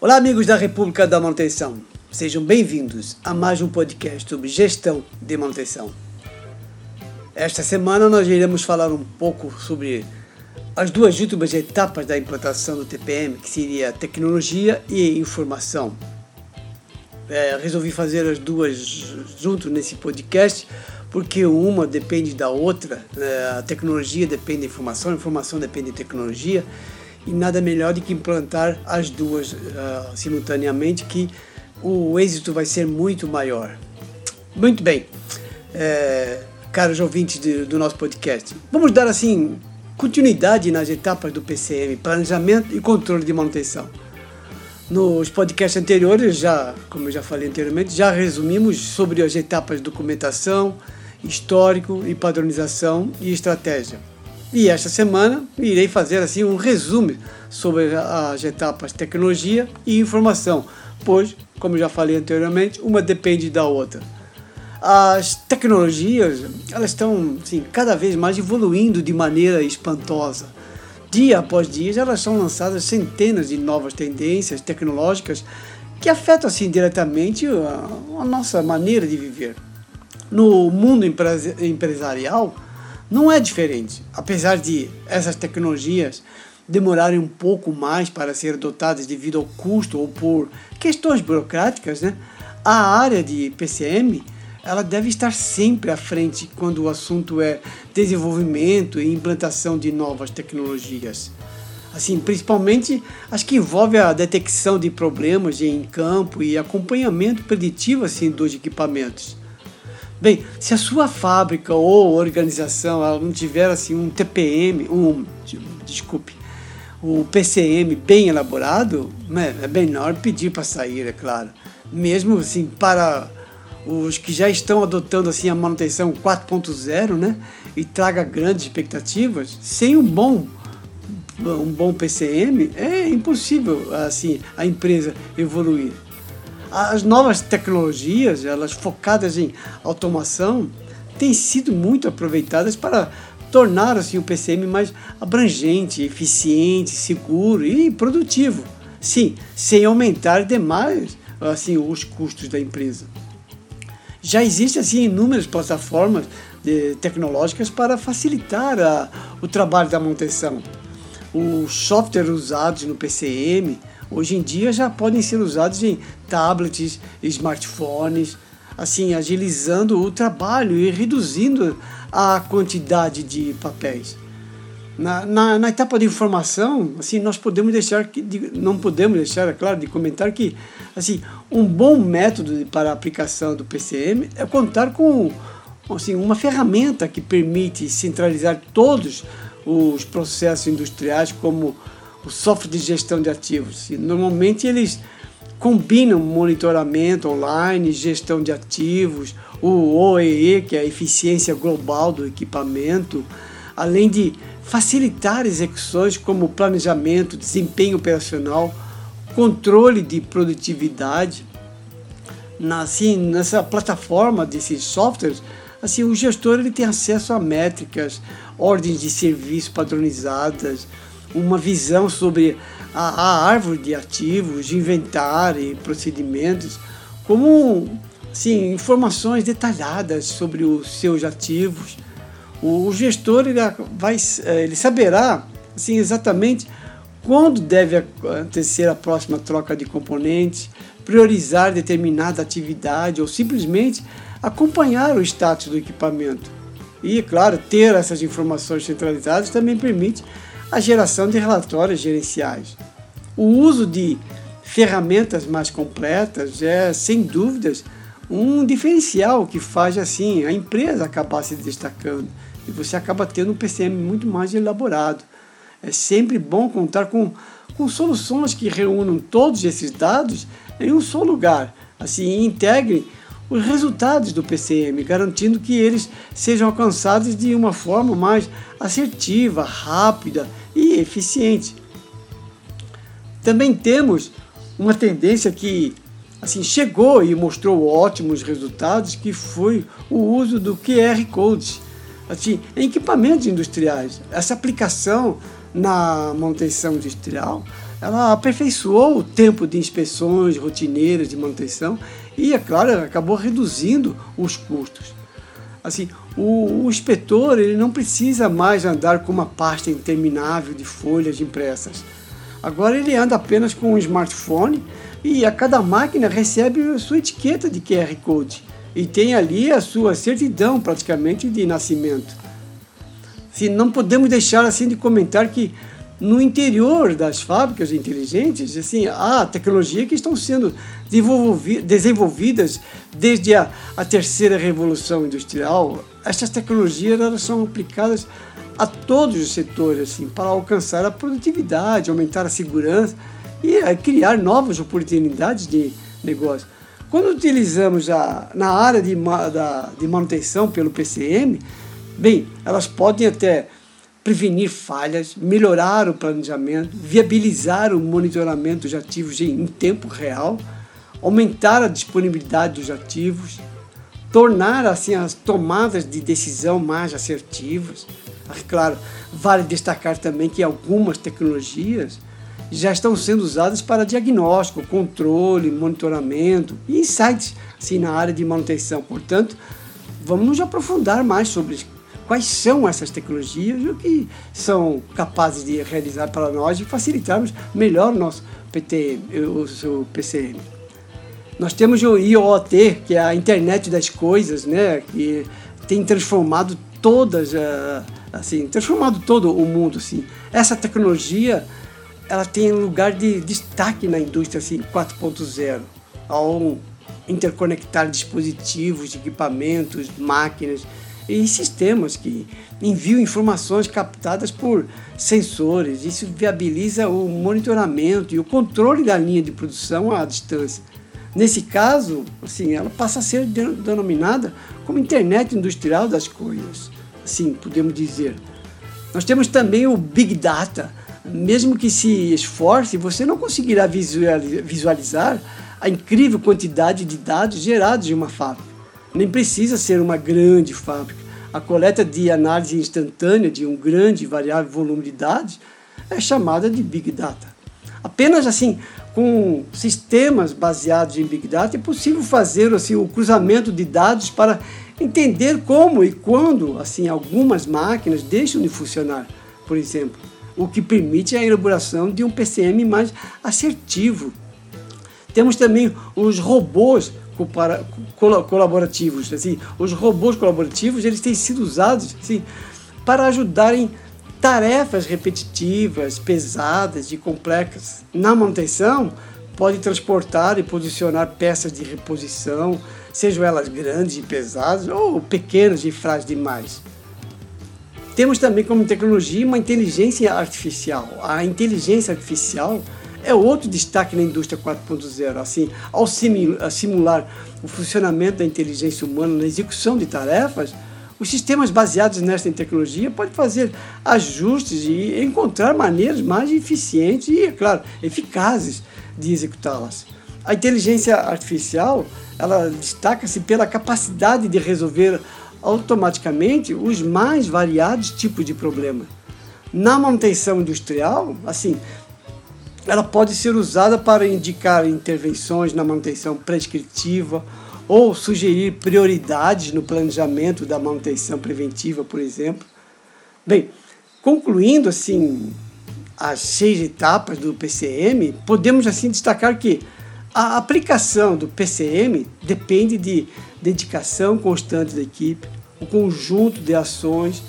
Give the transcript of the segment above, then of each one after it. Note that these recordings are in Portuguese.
Olá, amigos da República da Manutenção. Sejam bem-vindos a mais um podcast sobre gestão de manutenção. Esta semana nós iremos falar um pouco sobre as duas últimas etapas da implantação do TPM, que seria tecnologia e informação. É, resolvi fazer as duas junto nesse podcast porque uma depende da outra. Né? A tecnologia depende da informação, a informação depende da tecnologia e nada melhor do que implantar as duas uh, simultaneamente que o êxito vai ser muito maior. Muito bem, é, caros ouvintes de, do nosso podcast, vamos dar assim continuidade nas etapas do PCM, planejamento e controle de manutenção. Nos podcasts anteriores, já, como eu já falei anteriormente, já resumimos sobre as etapas de documentação, histórico e padronização e estratégia. E esta semana irei fazer assim um resumo sobre as etapas tecnologia e informação, pois, como já falei anteriormente, uma depende da outra. As tecnologias, elas estão assim, cada vez mais evoluindo de maneira espantosa. Dia após dia, elas são lançadas centenas de novas tendências tecnológicas que afetam assim diretamente a, a nossa maneira de viver. No mundo empresarial, não é diferente. Apesar de essas tecnologias demorarem um pouco mais para ser adotadas devido ao custo ou por questões burocráticas, né? a área de PCM ela deve estar sempre à frente quando o assunto é desenvolvimento e implantação de novas tecnologias. Assim, principalmente as que envolvem a detecção de problemas em campo e acompanhamento preditivo assim, dos equipamentos. Bem, se a sua fábrica ou organização ela não tiver assim um TPM, um desculpe, um PCM bem elaborado, né, é melhor pedir para sair, é claro. Mesmo assim para os que já estão adotando assim a manutenção 4.0, né, e traga grandes expectativas, sem um bom um bom PCM é impossível assim a empresa evoluir. As novas tecnologias, elas focadas em automação, têm sido muito aproveitadas para tornar assim, o PCM mais abrangente, eficiente, seguro e produtivo. Sim, sem aumentar demais assim, os custos da empresa. Já existem assim, inúmeras plataformas de, tecnológicas para facilitar a, o trabalho da manutenção. Os softwares usados no PCM hoje em dia já podem ser usados em tablets, smartphones, assim agilizando o trabalho e reduzindo a quantidade de papéis. Na, na, na, etapa de informação, assim, nós podemos deixar que, de, não podemos deixar, é claro, de comentar que assim, um bom método para a aplicação do PCM é contar com assim, uma ferramenta que permite centralizar todos os processos industriais, como o software de gestão de ativos. E normalmente eles combinam monitoramento online, gestão de ativos, o OEE, que é a eficiência global do equipamento, além de facilitar execuções como planejamento, desempenho operacional, controle de produtividade. Na, assim, nessa plataforma desses softwares, assim, o gestor ele tem acesso a métricas, ordens de serviço padronizadas, uma visão sobre a, a árvore de ativos, de inventário e procedimentos, como assim, informações detalhadas sobre os seus ativos. O, o gestor ele vai, eh, ele saberá assim, exatamente quando deve acontecer a próxima troca de componentes, priorizar determinada atividade ou simplesmente acompanhar o status do equipamento. E, claro, ter essas informações centralizadas também permite a geração de relatórios gerenciais. O uso de ferramentas mais completas é, sem dúvidas, um diferencial que faz assim a empresa acabar se destacando e você acaba tendo um PCM muito mais elaborado. É sempre bom contar com, com soluções que reúnam todos esses dados em um só lugar, assim integrem os resultados do PCM, garantindo que eles sejam alcançados de uma forma mais assertiva, rápida e eficiente. Também temos uma tendência que assim chegou e mostrou ótimos resultados, que foi o uso do QR Codes assim, em equipamentos industriais. Essa aplicação na manutenção industrial ela aperfeiçoou o tempo de inspeções rotineiras de manutenção e, é claro, acabou reduzindo os custos. Assim, o, o inspetor ele não precisa mais andar com uma pasta interminável de folhas impressas. Agora ele anda apenas com um smartphone e a cada máquina recebe a sua etiqueta de QR Code e tem ali a sua certidão praticamente de nascimento. Se não podemos deixar assim de comentar que no interior das fábricas inteligentes, assim, há tecnologia que estão sendo desenvolvidas desde a, a terceira revolução industrial. Essas tecnologias elas são aplicadas a todos os setores assim, para alcançar a produtividade, aumentar a segurança e a criar novas oportunidades de negócio. Quando utilizamos a, na área de, da, de manutenção pelo PCM, bem, elas podem até prevenir falhas, melhorar o planejamento, viabilizar o monitoramento dos ativos em tempo real, aumentar a disponibilidade dos ativos, tornar assim as tomadas de decisão mais assertivas. Ah, claro, vale destacar também que algumas tecnologias já estão sendo usadas para diagnóstico, controle, monitoramento e insights assim, na área de manutenção. Portanto, vamos nos aprofundar mais sobre quais são essas tecnologias e o que são capazes de realizar para nós e facilitarmos melhor o nosso PTM, o seu PCM. Nós temos o IoT, que é a internet das coisas, né, que tem transformado todas, eh, assim, transformado todo o mundo, assim. Essa tecnologia, ela tem lugar de destaque na indústria assim 4.0, ao interconectar dispositivos, equipamentos, máquinas e sistemas que enviam informações captadas por sensores. Isso viabiliza o monitoramento e o controle da linha de produção à distância. Nesse caso, assim, ela passa a ser denominada como internet industrial das coisas. Assim, podemos dizer. Nós temos também o Big Data. Mesmo que se esforce, você não conseguirá visualizar a incrível quantidade de dados gerados em uma fábrica nem precisa ser uma grande fábrica. A coleta de análise instantânea de um grande e variável volume de dados é chamada de Big Data. Apenas assim, com sistemas baseados em Big Data, é possível fazer assim, o cruzamento de dados para entender como e quando assim, algumas máquinas deixam de funcionar, por exemplo, o que permite a elaboração de um PCM mais assertivo. Temos também os robôs colaborativos. Assim, os robôs colaborativos eles têm sido usados assim, para ajudarem tarefas repetitivas, pesadas e complexas. Na manutenção, pode transportar e posicionar peças de reposição, sejam elas grandes e pesadas ou pequenas e frágeis demais. Temos também como tecnologia uma inteligência artificial. A inteligência artificial é outro destaque na indústria 4.0. Assim, ao simular o funcionamento da inteligência humana na execução de tarefas, os sistemas baseados nesta tecnologia podem fazer ajustes e encontrar maneiras mais eficientes e, é claro, eficazes de executá-las. A inteligência artificial ela destaca-se pela capacidade de resolver automaticamente os mais variados tipos de problema. Na manutenção industrial, assim, ela pode ser usada para indicar intervenções na manutenção prescritiva ou sugerir prioridades no planejamento da manutenção preventiva, por exemplo. Bem, concluindo assim as seis etapas do PCM, podemos assim destacar que a aplicação do PCM depende de dedicação constante da equipe, o conjunto de ações,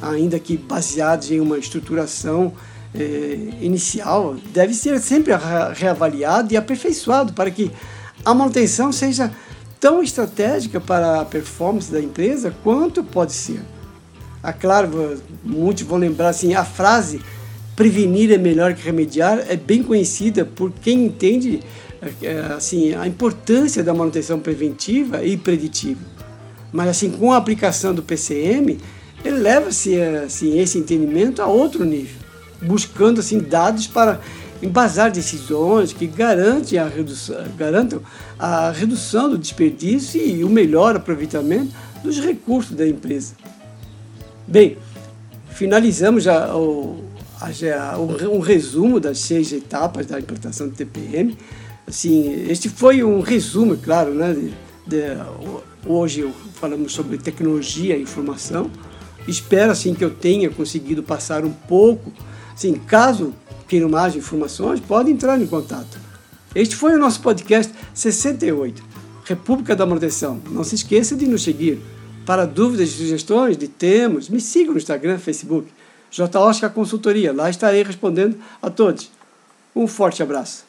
ainda que baseados em uma estruturação eh, inicial deve ser sempre reavaliado e aperfeiçoado para que a manutenção seja tão estratégica para a performance da empresa quanto pode ser. Ah, claro, muitos vão lembrar assim, a frase prevenir é melhor que remediar é bem conhecida por quem entende eh, assim a importância da manutenção preventiva e preditiva. Mas assim, com a aplicação do PCM, eleva-se assim, esse entendimento a outro nível buscando assim dados para embasar decisões que garantem a redução, garantam a redução do desperdício e o melhor aproveitamento dos recursos da empresa. Bem, finalizamos a, um resumo das seis etapas da implantação do TPM. Assim, este foi um resumo, claro, né? De, de, hoje falamos sobre tecnologia e informação. Espero assim que eu tenha conseguido passar um pouco. Assim, caso queiram mais informações, podem entrar em contato. Este foi o nosso podcast 68, República da Manutenção. Não se esqueça de nos seguir. Para dúvidas e sugestões de temas, me sigam no Instagram, Facebook, J. Oscar Consultoria. Lá estarei respondendo a todos. Um forte abraço.